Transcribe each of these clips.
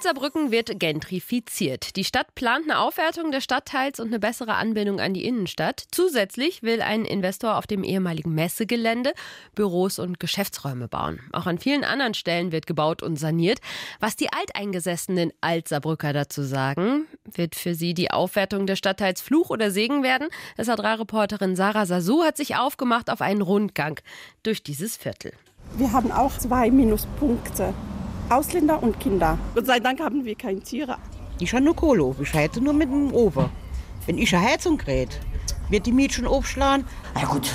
Alzerbrücken wird gentrifiziert. Die Stadt plant eine Aufwertung des Stadtteils und eine bessere Anbindung an die Innenstadt. Zusätzlich will ein Investor auf dem ehemaligen Messegelände Büros und Geschäftsräume bauen. Auch an vielen anderen Stellen wird gebaut und saniert. Was die alteingesessenen Alzerbrücker dazu sagen, wird für sie die Aufwertung des Stadtteils Fluch oder Segen werden. SR3-Reporterin Sarah Sasu hat sich aufgemacht auf einen Rundgang durch dieses Viertel. Wir haben auch zwei Minuspunkte. Ausländer und Kinder. Gott sei Dank haben wir keine Tiere. Ich habe nur Kohle, ich hätte nur mit dem Ober. Wenn ich eine Heizung kriege, wird die Mädchen aufschlagen. Na gut,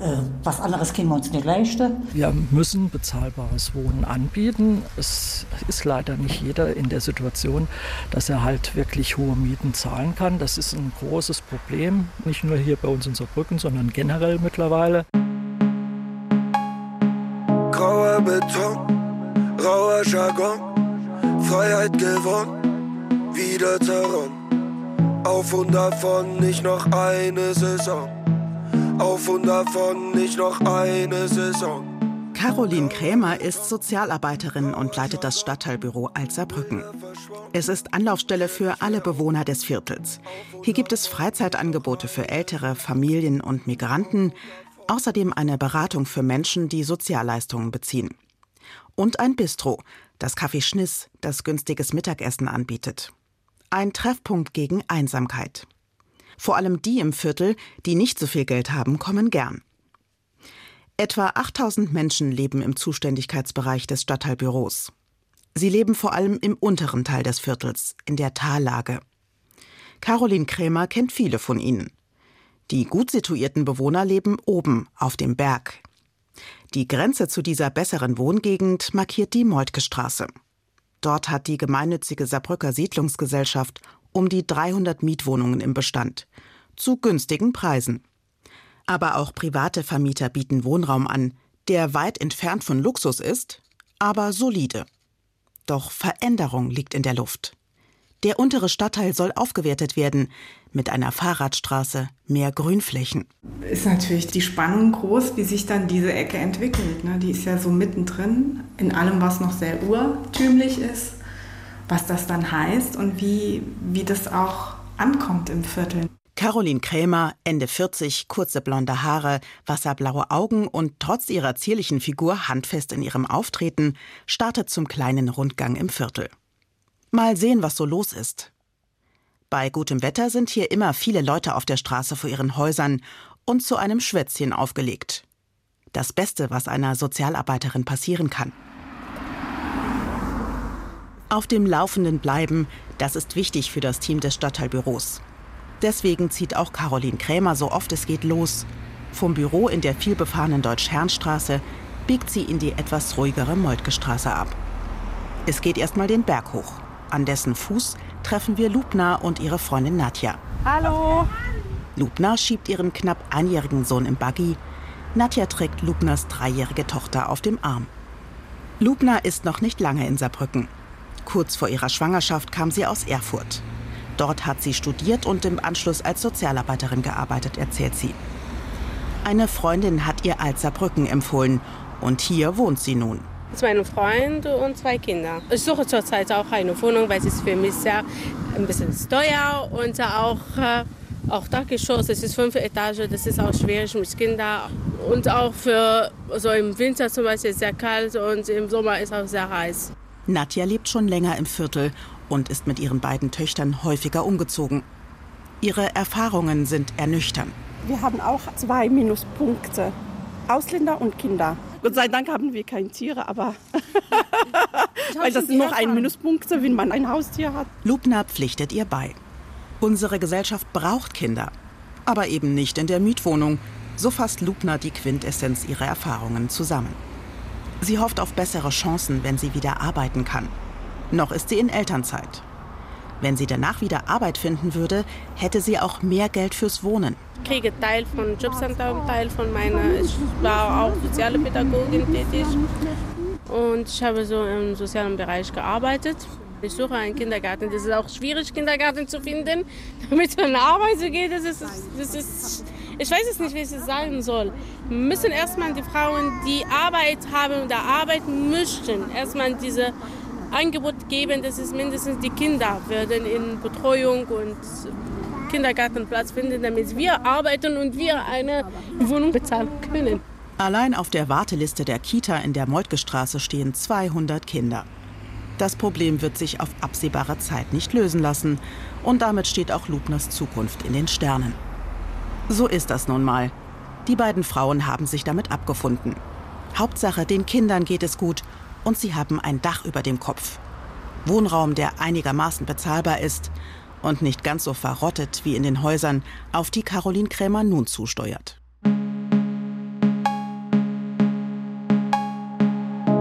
äh, was anderes können wir uns nicht leisten. Wir müssen bezahlbares Wohnen anbieten. Es ist leider nicht jeder in der Situation, dass er halt wirklich hohe Mieten zahlen kann. Das ist ein großes Problem, nicht nur hier bei uns in Saarbrücken, sondern generell mittlerweile. Grauer Beton, rauer Jargon, Freiheit gewonnen, wieder zerronnen. Auf und davon nicht noch eine Saison. Auf und davon nicht noch eine Saison. Caroline Krämer ist Sozialarbeiterin und leitet das Stadtteilbüro Alzerbrücken. Es ist Anlaufstelle für alle Bewohner des Viertels. Hier gibt es Freizeitangebote für ältere Familien und Migranten, außerdem eine Beratung für Menschen, die Sozialleistungen beziehen. Und ein Bistro, das Café Schniss, das günstiges Mittagessen anbietet. Ein Treffpunkt gegen Einsamkeit. Vor allem die im Viertel, die nicht so viel Geld haben, kommen gern. Etwa 8000 Menschen leben im Zuständigkeitsbereich des Stadtteilbüros. Sie leben vor allem im unteren Teil des Viertels, in der Tallage. Caroline Krämer kennt viele von ihnen. Die gut situierten Bewohner leben oben auf dem Berg. Die Grenze zu dieser besseren Wohngegend markiert die Moltke Straße. Dort hat die gemeinnützige Saarbrücker Siedlungsgesellschaft um die 300 Mietwohnungen im Bestand. Zu günstigen Preisen. Aber auch private Vermieter bieten Wohnraum an, der weit entfernt von Luxus ist, aber solide. Doch Veränderung liegt in der Luft. Der untere Stadtteil soll aufgewertet werden mit einer Fahrradstraße, mehr Grünflächen. Ist natürlich die Spannung groß, wie sich dann diese Ecke entwickelt. Ne? Die ist ja so mittendrin in allem, was noch sehr urtümlich ist, was das dann heißt und wie, wie das auch ankommt im Viertel. Caroline Krämer, Ende 40, kurze blonde Haare, wasserblaue Augen und trotz ihrer zierlichen Figur handfest in ihrem Auftreten, startet zum kleinen Rundgang im Viertel. Mal sehen, was so los ist. Bei gutem Wetter sind hier immer viele Leute auf der Straße vor ihren Häusern und zu einem Schwätzchen aufgelegt. Das Beste, was einer Sozialarbeiterin passieren kann. Auf dem Laufenden bleiben, das ist wichtig für das Team des Stadtteilbüros. Deswegen zieht auch Caroline Krämer so oft es geht los. Vom Büro in der vielbefahrenen Deutsch-Herrenstraße biegt sie in die etwas ruhigere Moltke Straße ab. Es geht erstmal den Berg hoch. An dessen Fuß treffen wir Lubna und ihre Freundin Nadja. Hallo. Lubna schiebt ihren knapp einjährigen Sohn im Buggy. Nadja trägt Lubnas dreijährige Tochter auf dem Arm. Lubna ist noch nicht lange in Saarbrücken. Kurz vor ihrer Schwangerschaft kam sie aus Erfurt. Dort hat sie studiert und im Anschluss als Sozialarbeiterin gearbeitet, erzählt sie. Eine Freundin hat ihr Alzerbrücken empfohlen und hier wohnt sie nun. Zwei Freunde und zwei Kinder. Ich suche zurzeit auch eine Wohnung, weil es ist für mich sehr ein bisschen teuer und auch, äh, auch Dachgeschoss. Es ist fünf Etagen, das ist auch schwierig mit Kindern. Und auch für so im Winter zum Beispiel sehr kalt und im Sommer ist auch sehr heiß. Nadja lebt schon länger im Viertel und ist mit ihren beiden Töchtern häufiger umgezogen. Ihre Erfahrungen sind ernüchternd. Wir haben auch zwei Minuspunkte. Ausländer und Kinder. Gott sei Dank haben wir keine Tiere, aber weil das ist noch ein Minuspunkt, wenn man ein Haustier hat. Lubna pflichtet ihr bei. Unsere Gesellschaft braucht Kinder, aber eben nicht in der Mietwohnung. So fasst Lubna die Quintessenz ihrer Erfahrungen zusammen. Sie hofft auf bessere Chancen, wenn sie wieder arbeiten kann. Noch ist sie in Elternzeit. Wenn sie danach wieder Arbeit finden würde, hätte sie auch mehr Geld fürs Wohnen. Ich kriege Teil von Jobcenter und Teil von meiner. Ich war auch soziale Pädagogin tätig und ich habe so im sozialen Bereich gearbeitet. Ich suche einen Kindergarten. Das ist auch schwierig, Kindergarten zu finden, damit man Arbeit geht. Das ist, das ist, ich weiß es nicht, wie ich es sagen soll. Wir müssen erstmal die Frauen, die Arbeit haben oder arbeiten möchten, erstmal diese Angebot geben, dass es mindestens die Kinder werden in Betreuung und Kindergartenplatz finden, damit wir arbeiten und wir eine Wohnung bezahlen können. Allein auf der Warteliste der Kita in der Moltke-Straße stehen 200 Kinder. Das Problem wird sich auf absehbare Zeit nicht lösen lassen. Und damit steht auch Lubners Zukunft in den Sternen. So ist das nun mal. Die beiden Frauen haben sich damit abgefunden. Hauptsache, den Kindern geht es gut und sie haben ein Dach über dem Kopf. Wohnraum, der einigermaßen bezahlbar ist und nicht ganz so verrottet wie in den Häusern, auf die Caroline Krämer nun zusteuert.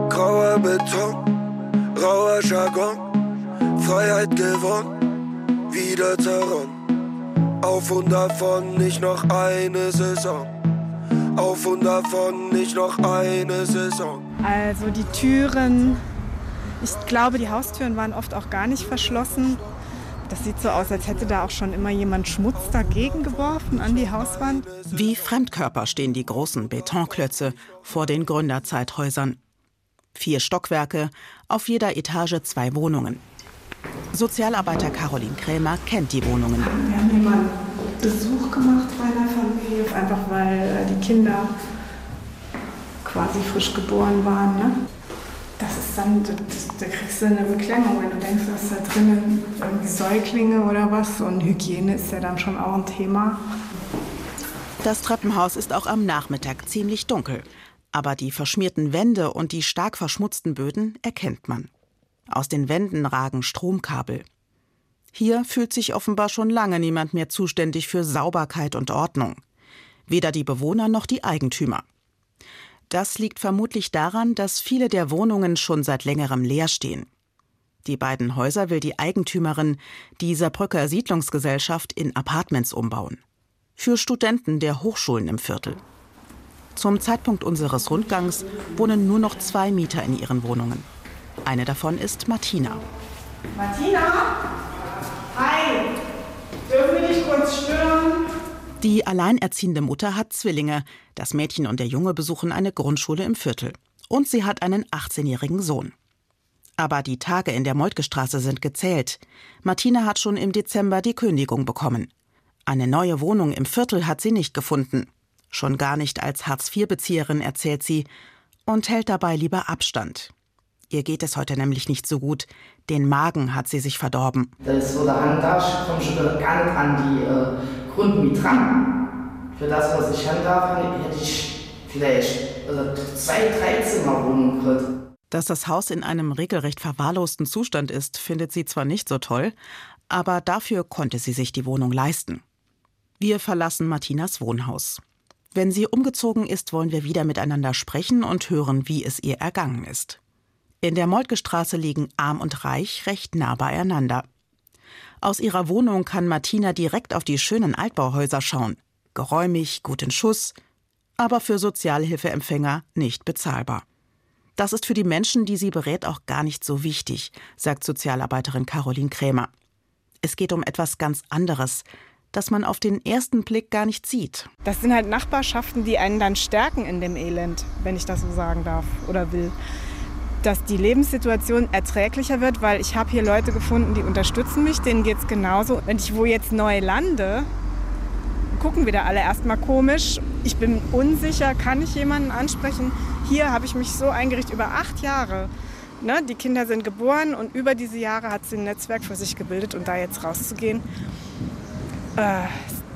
Grauer Beton, rauer Jargon, Freiheit gewonnen, wieder zerronnen. Auf und davon nicht noch eine Saison. Auf und davon nicht noch eine Saison. Also die Türen, ich glaube, die Haustüren waren oft auch gar nicht verschlossen. Das sieht so aus, als hätte da auch schon immer jemand Schmutz dagegen geworfen an die Hauswand. Wie Fremdkörper stehen die großen Betonklötze vor den Gründerzeithäusern. Vier Stockwerke, auf jeder Etage zwei Wohnungen. Sozialarbeiter Caroline Krämer kennt die Wohnungen. Wir haben hier mal Besuch gemacht bei einer Familie, einfach weil äh, die Kinder quasi frisch geboren waren. Ne? Das ist dann, da kriegst du eine Beklemmung, wenn du denkst, dass da drinnen irgendwie Säuglinge oder was. Und Hygiene ist ja dann schon auch ein Thema. Das Treppenhaus ist auch am Nachmittag ziemlich dunkel. Aber die verschmierten Wände und die stark verschmutzten Böden erkennt man. Aus den Wänden ragen Stromkabel. Hier fühlt sich offenbar schon lange niemand mehr zuständig für Sauberkeit und Ordnung. Weder die Bewohner noch die Eigentümer. Das liegt vermutlich daran, dass viele der Wohnungen schon seit längerem leer stehen. Die beiden Häuser will die Eigentümerin, die Saarbrücker Siedlungsgesellschaft, in Apartments umbauen. Für Studenten der Hochschulen im Viertel. Zum Zeitpunkt unseres Rundgangs wohnen nur noch zwei Mieter in ihren Wohnungen. Eine davon ist Martina. Martina? Hi! Dürfen wir dich kurz stören? Die alleinerziehende Mutter hat Zwillinge. Das Mädchen und der Junge besuchen eine Grundschule im Viertel. Und sie hat einen 18-jährigen Sohn. Aber die Tage in der Moltke-Straße sind gezählt. Martina hat schon im Dezember die Kündigung bekommen. Eine neue Wohnung im Viertel hat sie nicht gefunden. Schon gar nicht als Hartz-IV-Bezieherin, erzählt sie, und hält dabei lieber Abstand. Ihr geht es heute nämlich nicht so gut. Den Magen hat sie sich verdorben. Das ist so der ich komme schon gar nicht an die äh, Grundmiete dran. Für das, was ich handhabe, hätte ich vielleicht also zwei, drei Zimmerwohnungen gekriegt. Dass das Haus in einem regelrecht verwahrlosten Zustand ist, findet sie zwar nicht so toll, aber dafür konnte sie sich die Wohnung leisten. Wir verlassen Martinas Wohnhaus. Wenn sie umgezogen ist, wollen wir wieder miteinander sprechen und hören, wie es ihr ergangen ist. In der Moltke-Straße liegen Arm und Reich recht nah beieinander. Aus ihrer Wohnung kann Martina direkt auf die schönen Altbauhäuser schauen. Geräumig, gut in Schuss, aber für Sozialhilfeempfänger nicht bezahlbar. Das ist für die Menschen, die sie berät, auch gar nicht so wichtig, sagt Sozialarbeiterin Caroline Krämer. Es geht um etwas ganz anderes, das man auf den ersten Blick gar nicht sieht. Das sind halt Nachbarschaften, die einen dann stärken in dem Elend, wenn ich das so sagen darf oder will. Dass die Lebenssituation erträglicher wird, weil ich habe hier Leute gefunden, die unterstützen mich, denen geht es genauso. Wenn ich wo jetzt neu lande, gucken wieder alle erstmal komisch. Ich bin unsicher, kann ich jemanden ansprechen? Hier habe ich mich so eingerichtet über acht Jahre. Ne, die Kinder sind geboren und über diese Jahre hat sie ein Netzwerk für sich gebildet und da jetzt rauszugehen, äh,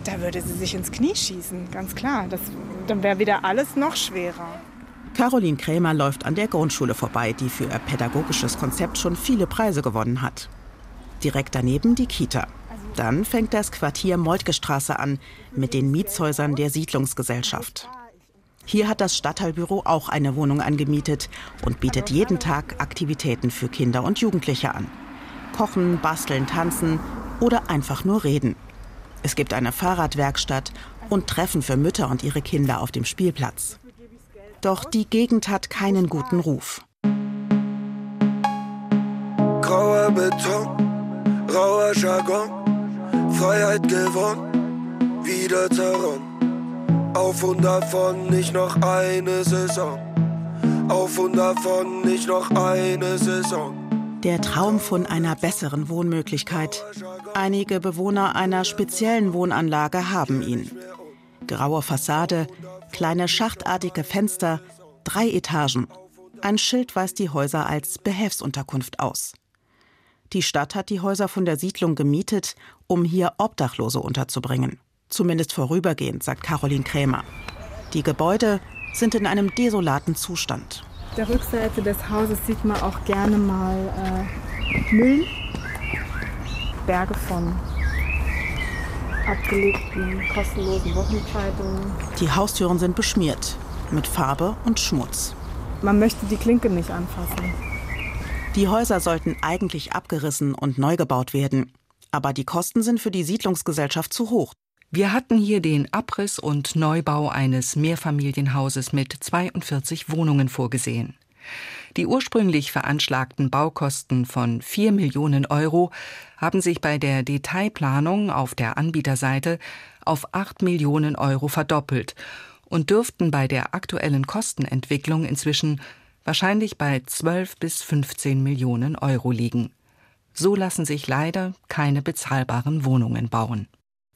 da würde sie sich ins Knie schießen, ganz klar. Das, dann wäre wieder alles noch schwerer. Caroline Krämer läuft an der Grundschule vorbei, die für ihr pädagogisches Konzept schon viele Preise gewonnen hat. Direkt daneben die Kita. Dann fängt das Quartier Moltke-Straße an mit den Mietshäusern der Siedlungsgesellschaft. Hier hat das Stadtteilbüro auch eine Wohnung angemietet und bietet jeden Tag Aktivitäten für Kinder und Jugendliche an. Kochen, basteln, tanzen oder einfach nur reden. Es gibt eine Fahrradwerkstatt und Treffen für Mütter und ihre Kinder auf dem Spielplatz. Doch die Gegend hat keinen guten Ruf. Grauer Beton, rauer Jargon, Freiheit gewonnen, wieder zerronnen. Auf und davon nicht noch eine Saison. Auf und davon nicht noch eine Saison. Der Traum von einer besseren Wohnmöglichkeit. Einige Bewohner einer speziellen Wohnanlage haben ihn. Graue Fassade, kleine schachtartige Fenster, drei Etagen. Ein Schild weist die Häuser als Behelfsunterkunft aus. Die Stadt hat die Häuser von der Siedlung gemietet, um hier Obdachlose unterzubringen. Zumindest vorübergehend, sagt Caroline Krämer. Die Gebäude sind in einem desolaten Zustand der Rückseite des Hauses sieht man auch gerne mal äh, Müll, Berge von abgelegten, kostenlosen Wochenzeitungen. Die Haustüren sind beschmiert mit Farbe und Schmutz. Man möchte die Klinke nicht anfassen. Die Häuser sollten eigentlich abgerissen und neu gebaut werden. Aber die Kosten sind für die Siedlungsgesellschaft zu hoch. Wir hatten hier den Abriss und Neubau eines Mehrfamilienhauses mit 42 Wohnungen vorgesehen. Die ursprünglich veranschlagten Baukosten von 4 Millionen Euro haben sich bei der Detailplanung auf der Anbieterseite auf 8 Millionen Euro verdoppelt und dürften bei der aktuellen Kostenentwicklung inzwischen wahrscheinlich bei 12 bis 15 Millionen Euro liegen. So lassen sich leider keine bezahlbaren Wohnungen bauen.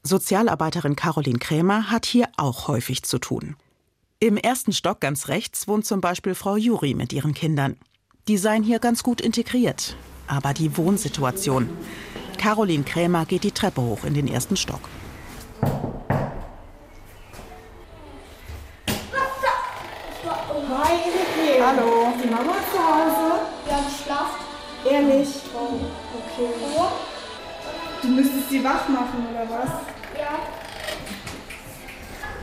Sozialarbeiterin Caroline Krämer hat hier auch häufig zu tun. Im ersten Stock ganz rechts wohnt zum Beispiel Frau Juri mit ihren Kindern. Die seien hier ganz gut integriert. Aber die Wohnsituation. Caroline Krämer geht die Treppe hoch in den ersten Stock. Hi, Hallo. Die Mama ist zu Hause? Ja, schlaft. Ehrlich? Oh, okay. Du müsstest sie wach machen, oder was? Ja.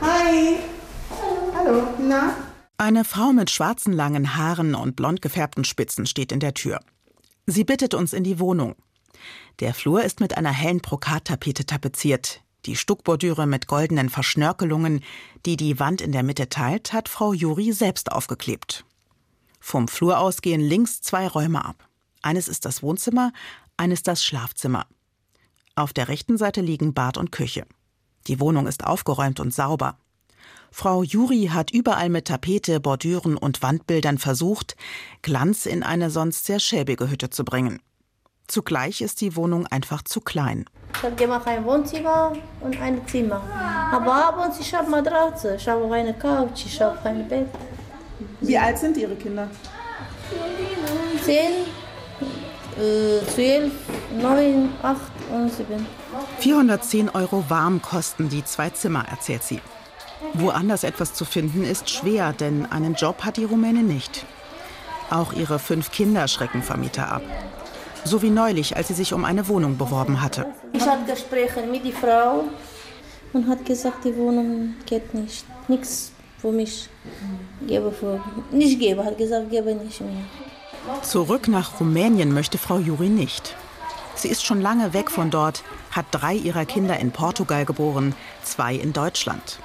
Hi. Hallo. Na? Eine Frau mit schwarzen langen Haaren und blond gefärbten Spitzen steht in der Tür. Sie bittet uns in die Wohnung. Der Flur ist mit einer hellen Brokattapete tapeziert. Die Stuckbordüre mit goldenen Verschnörkelungen, die die Wand in der Mitte teilt, hat Frau Juri selbst aufgeklebt. Vom Flur aus gehen links zwei Räume ab. Eines ist das Wohnzimmer, eines das Schlafzimmer. Auf der rechten Seite liegen Bad und Küche. Die Wohnung ist aufgeräumt und sauber. Frau Juri hat überall mit Tapete, Bordüren und Wandbildern versucht, Glanz in eine sonst sehr schäbige Hütte zu bringen. Zugleich ist die Wohnung einfach zu klein. Ich habe gemacht ein Wohnzimmer und ein Zimmer. Aber abends ich habe Matratze, ich habe auch eine Couch, ich habe ein Bett. Wie alt sind Ihre Kinder? Zehn, äh, zwölf, neun, acht und sieben. 410 Euro warm kosten die zwei Zimmer, erzählt sie. Woanders etwas zu finden ist schwer, denn einen Job hat die Rumänin nicht. Auch ihre fünf Kinder schrecken Vermieter ab. So wie neulich, als sie sich um eine Wohnung beworben hatte. Ich hatte Gespräche mit der Frau und hat gesagt, die Wohnung geht nicht. Nichts für mich gebe für nicht gebe, hat gesagt, gebe nicht mehr. Zurück nach Rumänien möchte Frau Juri nicht. Sie ist schon lange weg von dort, hat drei ihrer Kinder in Portugal geboren, zwei in Deutschland.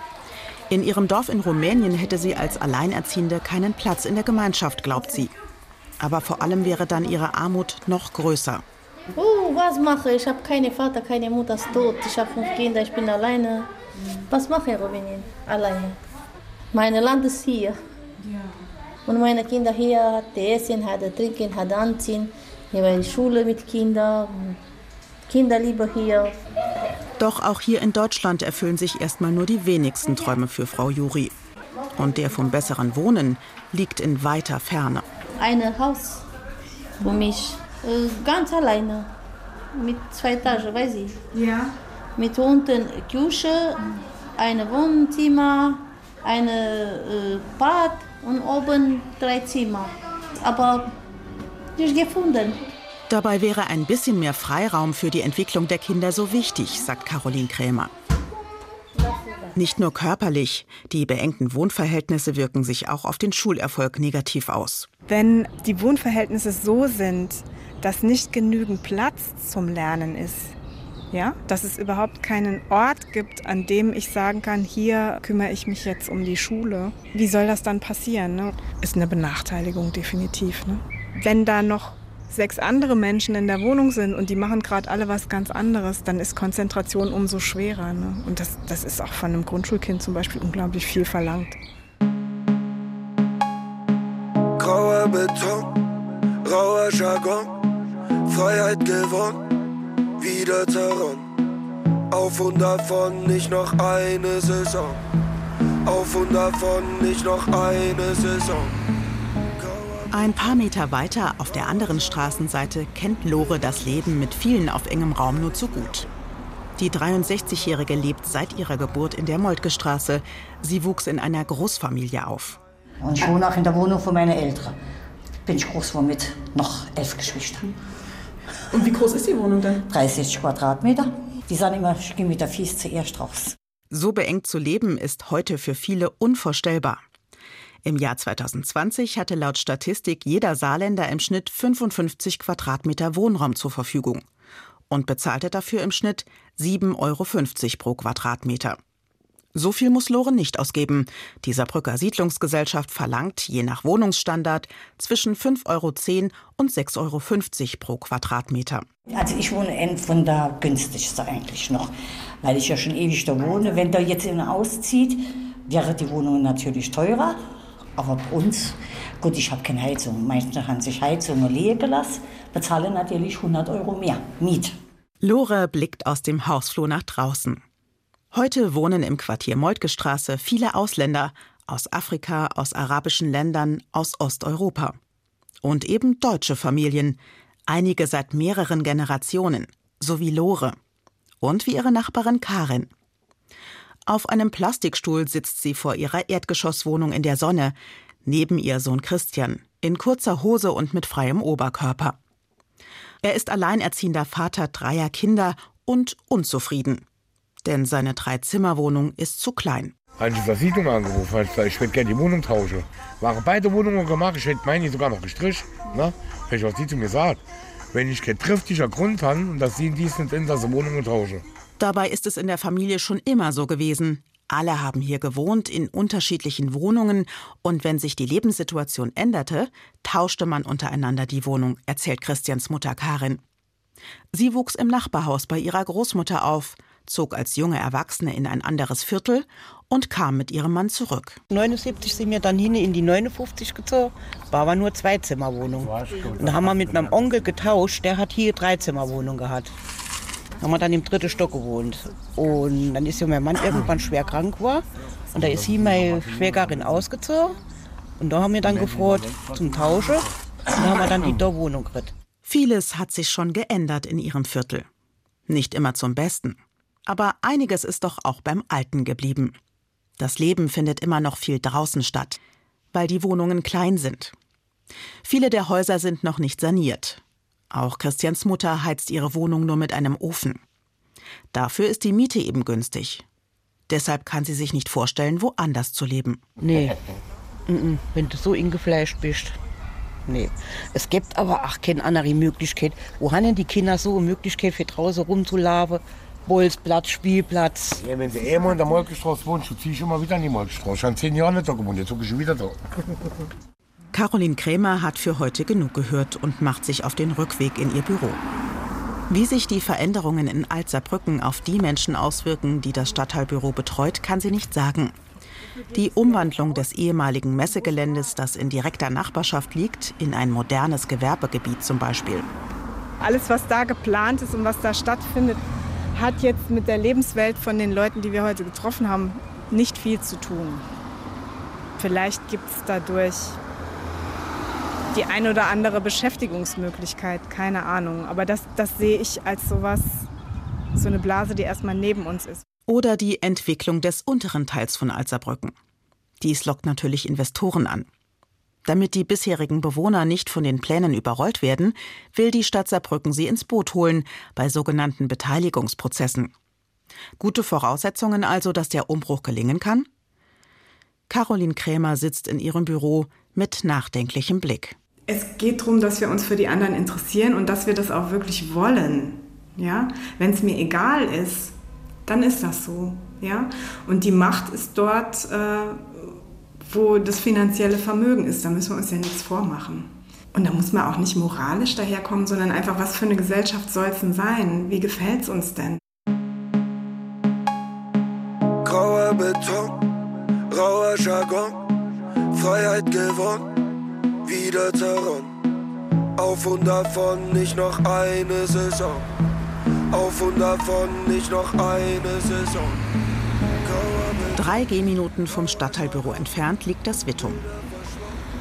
In ihrem Dorf in Rumänien hätte sie als Alleinerziehende keinen Platz in der Gemeinschaft, glaubt sie. Aber vor allem wäre dann ihre Armut noch größer. Oh, was mache ich? Ich habe keinen Vater, keine Mutter ist tot. Ich habe fünf Kinder, ich bin alleine. Was mache ich in Rumänien? Alleine. Mein Land ist hier. Und meine Kinder hier hat Essen, hat Trinken, hat Anziehen. Hier war die Schule mit Kindern. Kinderliebe hier. Doch auch hier in Deutschland erfüllen sich erstmal nur die wenigsten Träume für Frau Juri. Und der vom besseren Wohnen liegt in weiter Ferne. Ein Haus für mich, äh, ganz alleine. Mit zwei Etagen, weiß ich. Ja. Mit unten Küche, ein Wohnzimmer, ein äh, Bad und oben drei Zimmer. Aber nicht gefunden. Dabei wäre ein bisschen mehr Freiraum für die Entwicklung der Kinder so wichtig, sagt Caroline Krämer. Nicht nur körperlich, die beengten Wohnverhältnisse wirken sich auch auf den Schulerfolg negativ aus. Wenn die Wohnverhältnisse so sind, dass nicht genügend Platz zum Lernen ist, ja, dass es überhaupt keinen Ort gibt, an dem ich sagen kann, hier kümmere ich mich jetzt um die Schule. Wie soll das dann passieren? Ne? Ist eine Benachteiligung definitiv. Ne? Wenn da noch sechs andere Menschen in der Wohnung sind und die machen gerade alle was ganz anderes, dann ist Konzentration umso schwerer. Ne? Und das, das ist auch von einem Grundschulkind zum Beispiel unglaublich viel verlangt. Grauer Beton, rauer Jargon, Freiheit gewonnen, wieder zerronnen. Auf und davon nicht noch eine Saison. Auf und davon nicht noch eine Saison. Ein paar Meter weiter auf der anderen Straßenseite kennt Lore das Leben mit vielen auf engem Raum nur zu gut. Die 63-Jährige lebt seit ihrer Geburt in der Moltke-Straße. Sie wuchs in einer Großfamilie auf. Und ich wohne auch in der Wohnung von meinen Eltern. Bin ich groß geworden mit noch elf Geschwistern. Und wie groß ist die Wohnung denn? 30 Quadratmeter. Die sagen immer, ich gehe mit der Fies zuerst raus. So beengt zu leben ist heute für viele unvorstellbar. Im Jahr 2020 hatte laut Statistik jeder Saarländer im Schnitt 55 Quadratmeter Wohnraum zur Verfügung und bezahlte dafür im Schnitt 7,50 Euro pro Quadratmeter. So viel muss Lore nicht ausgeben. Die Saarbrücker Siedlungsgesellschaft verlangt, je nach Wohnungsstandard, zwischen 5,10 Euro und 6,50 Euro pro Quadratmeter. Also ich wohne von der günstigste eigentlich noch, weil ich ja schon ewig da wohne. Wenn da jetzt einer auszieht, wäre die Wohnung natürlich teurer. Aber bei uns, gut, ich habe keine Heizung. Manche haben sich Heizungen leer gelassen, bezahlen natürlich 100 Euro mehr Miet. Lore blickt aus dem Hausflur nach draußen. Heute wohnen im Quartier Moltke-Straße viele Ausländer aus Afrika, aus arabischen Ländern, aus Osteuropa. Und eben deutsche Familien, einige seit mehreren Generationen, sowie Lore. Und wie ihre Nachbarin Karin. Auf einem Plastikstuhl sitzt sie vor ihrer Erdgeschosswohnung in der Sonne, neben ihr Sohn Christian, in kurzer Hose und mit freiem Oberkörper. Er ist alleinerziehender Vater dreier Kinder und unzufrieden. Denn seine Dreizimmerwohnung ist zu klein. Habe ich Versicherung angerufen, ich, ich würde gerne die Wohnung tauschen. Waren beide Wohnungen gemacht, ich hätte meine sogar noch gestrichen. Ne? Hätte ich auch sie zu mir gesagt. Wenn ich kein triftiger Grund habe, dass sie in diesen in Wohnungen tauschen. Dabei ist es in der Familie schon immer so gewesen. Alle haben hier gewohnt in unterschiedlichen Wohnungen und wenn sich die Lebenssituation änderte, tauschte man untereinander die Wohnung, erzählt Christians Mutter Karin. Sie wuchs im Nachbarhaus bei ihrer Großmutter auf, zog als junge Erwachsene in ein anderes Viertel und kam mit ihrem Mann zurück. 79 sind wir dann hin in die 59 gezogen, war aber nur Zweizimmerwohnung. Und da haben wir mit meinem Onkel getauscht, der hat hier Dreizimmerwohnung gehabt haben wir dann im dritten Stock gewohnt. Und dann ist ja mein Mann irgendwann schwer krank war. Und da ist sie meine Schwägerin ausgezogen. Und da haben wir dann gefroren zum Tauschen. Und da haben wir dann in der Wohnung gekriegt. Vieles hat sich schon geändert in ihrem Viertel. Nicht immer zum Besten. Aber einiges ist doch auch beim Alten geblieben. Das Leben findet immer noch viel draußen statt, weil die Wohnungen klein sind. Viele der Häuser sind noch nicht saniert. Auch Christians Mutter heizt ihre Wohnung nur mit einem Ofen. Dafür ist die Miete eben günstig. Deshalb kann sie sich nicht vorstellen, woanders zu leben. Nee, wenn du so ingefleischt bist. Nee. Es gibt aber auch keine andere Möglichkeit. Wo haben denn die Kinder so eine Möglichkeit für draußen rumzulaufen? Bolzplatz, Spielplatz. Ja, wenn sie einmal in der Molkestraße wohnt, so ziehe ich immer wieder in die Molkestraße. Ich habe zehn Jahre nicht da gewohnt, jetzt ziehe ich wieder da. Caroline Krämer hat für heute genug gehört und macht sich auf den Rückweg in ihr Büro. Wie sich die Veränderungen in Alzerbrücken auf die Menschen auswirken, die das Stadtteilbüro betreut, kann sie nicht sagen. Die Umwandlung des ehemaligen Messegeländes, das in direkter Nachbarschaft liegt, in ein modernes Gewerbegebiet zum Beispiel. Alles, was da geplant ist und was da stattfindet, hat jetzt mit der Lebenswelt von den Leuten, die wir heute getroffen haben, nicht viel zu tun. Vielleicht gibt es dadurch die ein oder andere Beschäftigungsmöglichkeit, keine Ahnung. Aber das, das sehe ich als sowas, so eine Blase, die erstmal neben uns ist. Oder die Entwicklung des unteren Teils von Alzerbrücken. Dies lockt natürlich Investoren an. Damit die bisherigen Bewohner nicht von den Plänen überrollt werden, will die Stadt Saarbrücken sie ins Boot holen bei sogenannten Beteiligungsprozessen. Gute Voraussetzungen also, dass der Umbruch gelingen kann? Caroline Krämer sitzt in ihrem Büro mit nachdenklichem Blick. Es geht darum, dass wir uns für die anderen interessieren und dass wir das auch wirklich wollen. Ja? Wenn es mir egal ist, dann ist das so. Ja? Und die Macht ist dort, äh, wo das finanzielle Vermögen ist. Da müssen wir uns ja nichts vormachen. Und da muss man auch nicht moralisch daherkommen, sondern einfach, was für eine Gesellschaft soll es denn sein? Wie gefällt es uns denn? Grauer Beton, rauer Jargon, Freiheit gewonnen, wieder zerronnen. Auf und davon nicht noch eine Saison. Auf und davon nicht noch eine Saison. Drei Gehminuten vom Stadtteilbüro entfernt liegt das Wittum.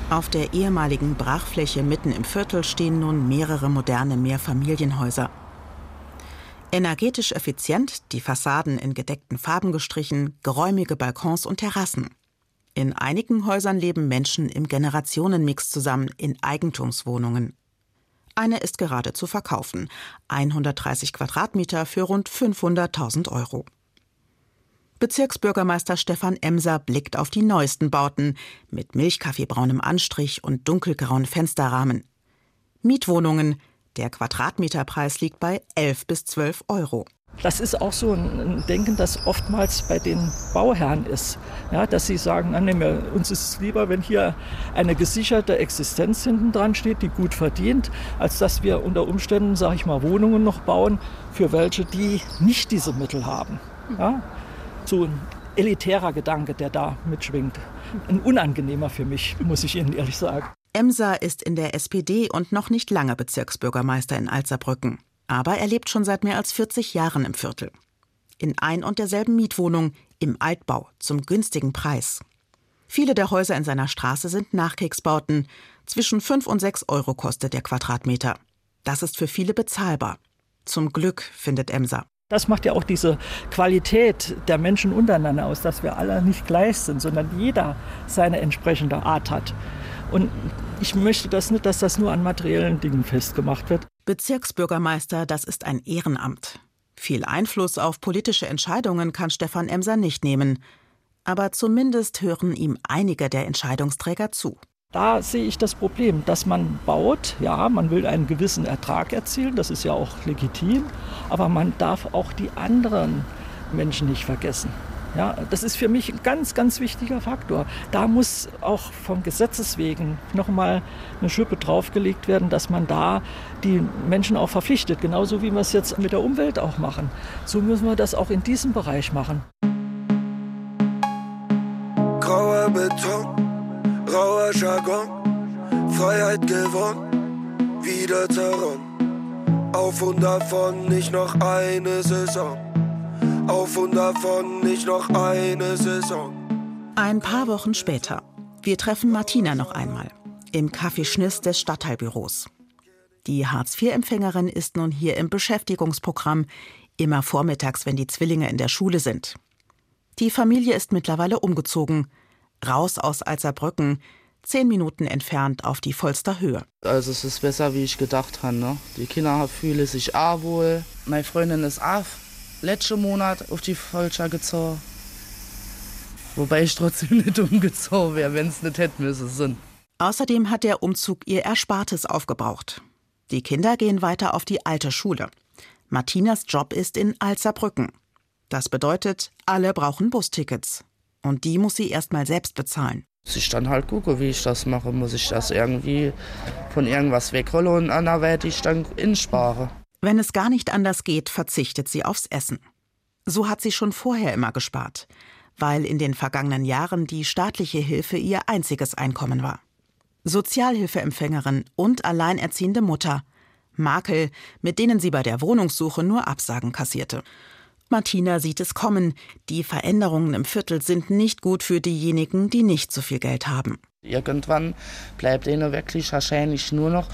Auf der ehemaligen Brachfläche mitten im Viertel stehen nun mehrere moderne Mehrfamilienhäuser. Energetisch effizient, die Fassaden in gedeckten Farben gestrichen, geräumige Balkons und Terrassen. In einigen Häusern leben Menschen im Generationenmix zusammen in Eigentumswohnungen. Eine ist gerade zu verkaufen. 130 Quadratmeter für rund 500.000 Euro. Bezirksbürgermeister Stefan Emser blickt auf die neuesten Bauten mit milchkaffeebraunem Anstrich und dunkelgrauen Fensterrahmen. Mietwohnungen. Der Quadratmeterpreis liegt bei 11 bis 12 Euro. Das ist auch so ein Denken, das oftmals bei den Bauherren ist. Ja, dass sie sagen, nein, uns ist es lieber, wenn hier eine gesicherte Existenz hinten dran steht, die gut verdient, als dass wir unter Umständen, sage ich mal, Wohnungen noch bauen für welche, die nicht diese Mittel haben. Ja? so ein elitärer Gedanke, der da mitschwingt. Ein unangenehmer für mich, muss ich Ihnen ehrlich sagen. Emser ist in der SPD und noch nicht lange Bezirksbürgermeister in Alzerbrücken. Aber er lebt schon seit mehr als 40 Jahren im Viertel. In ein und derselben Mietwohnung, im Altbau, zum günstigen Preis. Viele der Häuser in seiner Straße sind Nachkriegsbauten. Zwischen 5 und 6 Euro kostet der Quadratmeter. Das ist für viele bezahlbar. Zum Glück, findet Emser. Das macht ja auch diese Qualität der Menschen untereinander aus, dass wir alle nicht gleich sind, sondern jeder seine entsprechende Art hat. Und ich möchte das nicht, dass das nur an materiellen Dingen festgemacht wird. Bezirksbürgermeister, das ist ein Ehrenamt. Viel Einfluss auf politische Entscheidungen kann Stefan Emser nicht nehmen. Aber zumindest hören ihm einige der Entscheidungsträger zu. Da sehe ich das Problem, dass man baut, ja, man will einen gewissen Ertrag erzielen, das ist ja auch legitim, aber man darf auch die anderen Menschen nicht vergessen. Ja, das ist für mich ein ganz, ganz wichtiger Faktor. Da muss auch vom Gesetzes wegen nochmal eine Schippe draufgelegt werden, dass man da die Menschen auch verpflichtet, genauso wie wir es jetzt mit der Umwelt auch machen. So müssen wir das auch in diesem Bereich machen. Grauer Beton Rauer Jargon, Freiheit gewonnen, wieder zerronnen. Auf und davon nicht noch eine Saison. Auf und davon nicht noch eine Saison. Ein paar Wochen später. Wir treffen Martina noch einmal. Im Café Schniss des Stadtteilbüros. Die Hartz-IV-Empfängerin ist nun hier im Beschäftigungsprogramm, immer vormittags, wenn die Zwillinge in der Schule sind. Die Familie ist mittlerweile umgezogen raus aus Alzerbrücken, zehn Minuten entfernt auf die Volster Höhe. Also es ist besser, wie ich gedacht habe. Ne? Die Kinder fühlen sich auch wohl. Meine Freundin ist auch letzten Monat auf die Volster gezogen. Wobei ich trotzdem nicht umgezogen wäre, wenn es nicht hätte müssen sind. Außerdem hat der Umzug ihr Erspartes aufgebraucht. Die Kinder gehen weiter auf die alte Schule. Martinas Job ist in Alzerbrücken. Das bedeutet, alle brauchen Bustickets. Und die muss sie erst mal selbst bezahlen. Muss ich dann halt gucke, wie ich das mache. Muss ich das irgendwie von irgendwas wegrollen und anderweitig dann inspare. Wenn es gar nicht anders geht, verzichtet sie aufs Essen. So hat sie schon vorher immer gespart, weil in den vergangenen Jahren die staatliche Hilfe ihr einziges Einkommen war. Sozialhilfeempfängerin und alleinerziehende Mutter. Makel, mit denen sie bei der Wohnungssuche nur Absagen kassierte. Martina sieht es kommen. Die Veränderungen im Viertel sind nicht gut für diejenigen, die nicht so viel Geld haben. Irgendwann bleibt ihnen wirklich wahrscheinlich nur noch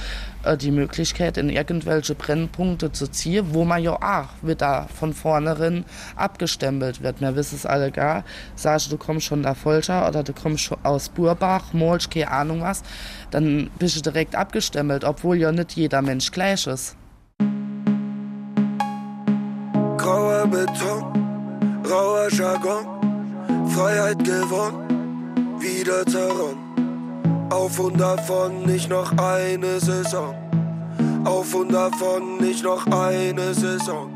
äh, die Möglichkeit, in irgendwelche Brennpunkte zu ziehen, wo man ja auch wieder von vornherein abgestempelt wird. Wir wissen es alle gar. Sagst du, kommst schon da Folter oder du kommst schon aus Burbach, Molsch, keine Ahnung was, dann bist du direkt abgestempelt, obwohl ja nicht jeder Mensch gleich ist. grauer Beton, rauer Jargon, Freiheit gewonnen, wieder zerronnen. Auf und davon nicht noch eine Saison. Auf und davon nicht noch eine Saison.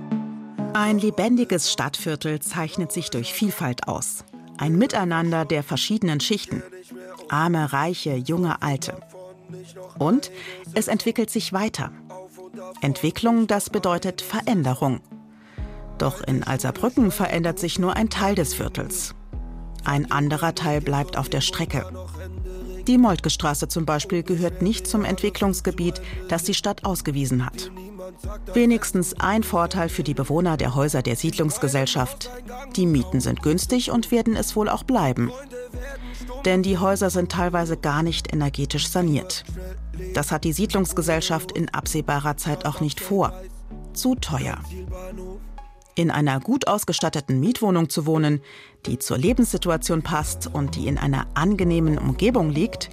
Ein lebendiges Stadtviertel zeichnet sich durch Vielfalt aus. Ein Miteinander der verschiedenen Schichten. Arme, Reiche, junge, Alte. Und es entwickelt sich weiter. Entwicklung, das bedeutet Veränderung. Doch in Alserbrücken verändert sich nur ein Teil des Viertels. Ein anderer Teil bleibt auf der Strecke. Die Moltke-Straße zum Beispiel gehört nicht zum Entwicklungsgebiet, das die Stadt ausgewiesen hat. Wenigstens ein Vorteil für die Bewohner der Häuser der Siedlungsgesellschaft. Die Mieten sind günstig und werden es wohl auch bleiben. Denn die Häuser sind teilweise gar nicht energetisch saniert. Das hat die Siedlungsgesellschaft in absehbarer Zeit auch nicht vor. Zu teuer. In einer gut ausgestatteten Mietwohnung zu wohnen, die zur Lebenssituation passt und die in einer angenehmen Umgebung liegt,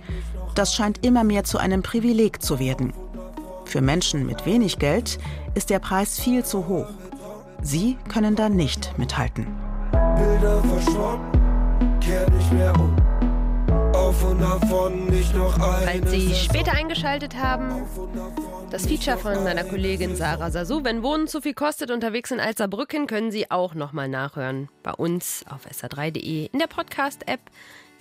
das scheint immer mehr zu einem Privileg zu werden. Für Menschen mit wenig Geld ist der Preis viel zu hoch. Sie können da nicht mithalten. Bilder verschwommen, kehr nicht mehr um auf und davon nicht noch ein. Falls Sie später eingeschaltet haben, das Feature von meiner Kollegin Sarah Sasu. Wenn Wohnen zu viel kostet unterwegs in Alzerbrücken, können Sie auch nochmal nachhören. Bei uns auf sr3.de, in der Podcast-App,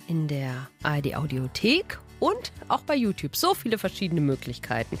in der ARD Audiothek und auch bei YouTube. So viele verschiedene Möglichkeiten.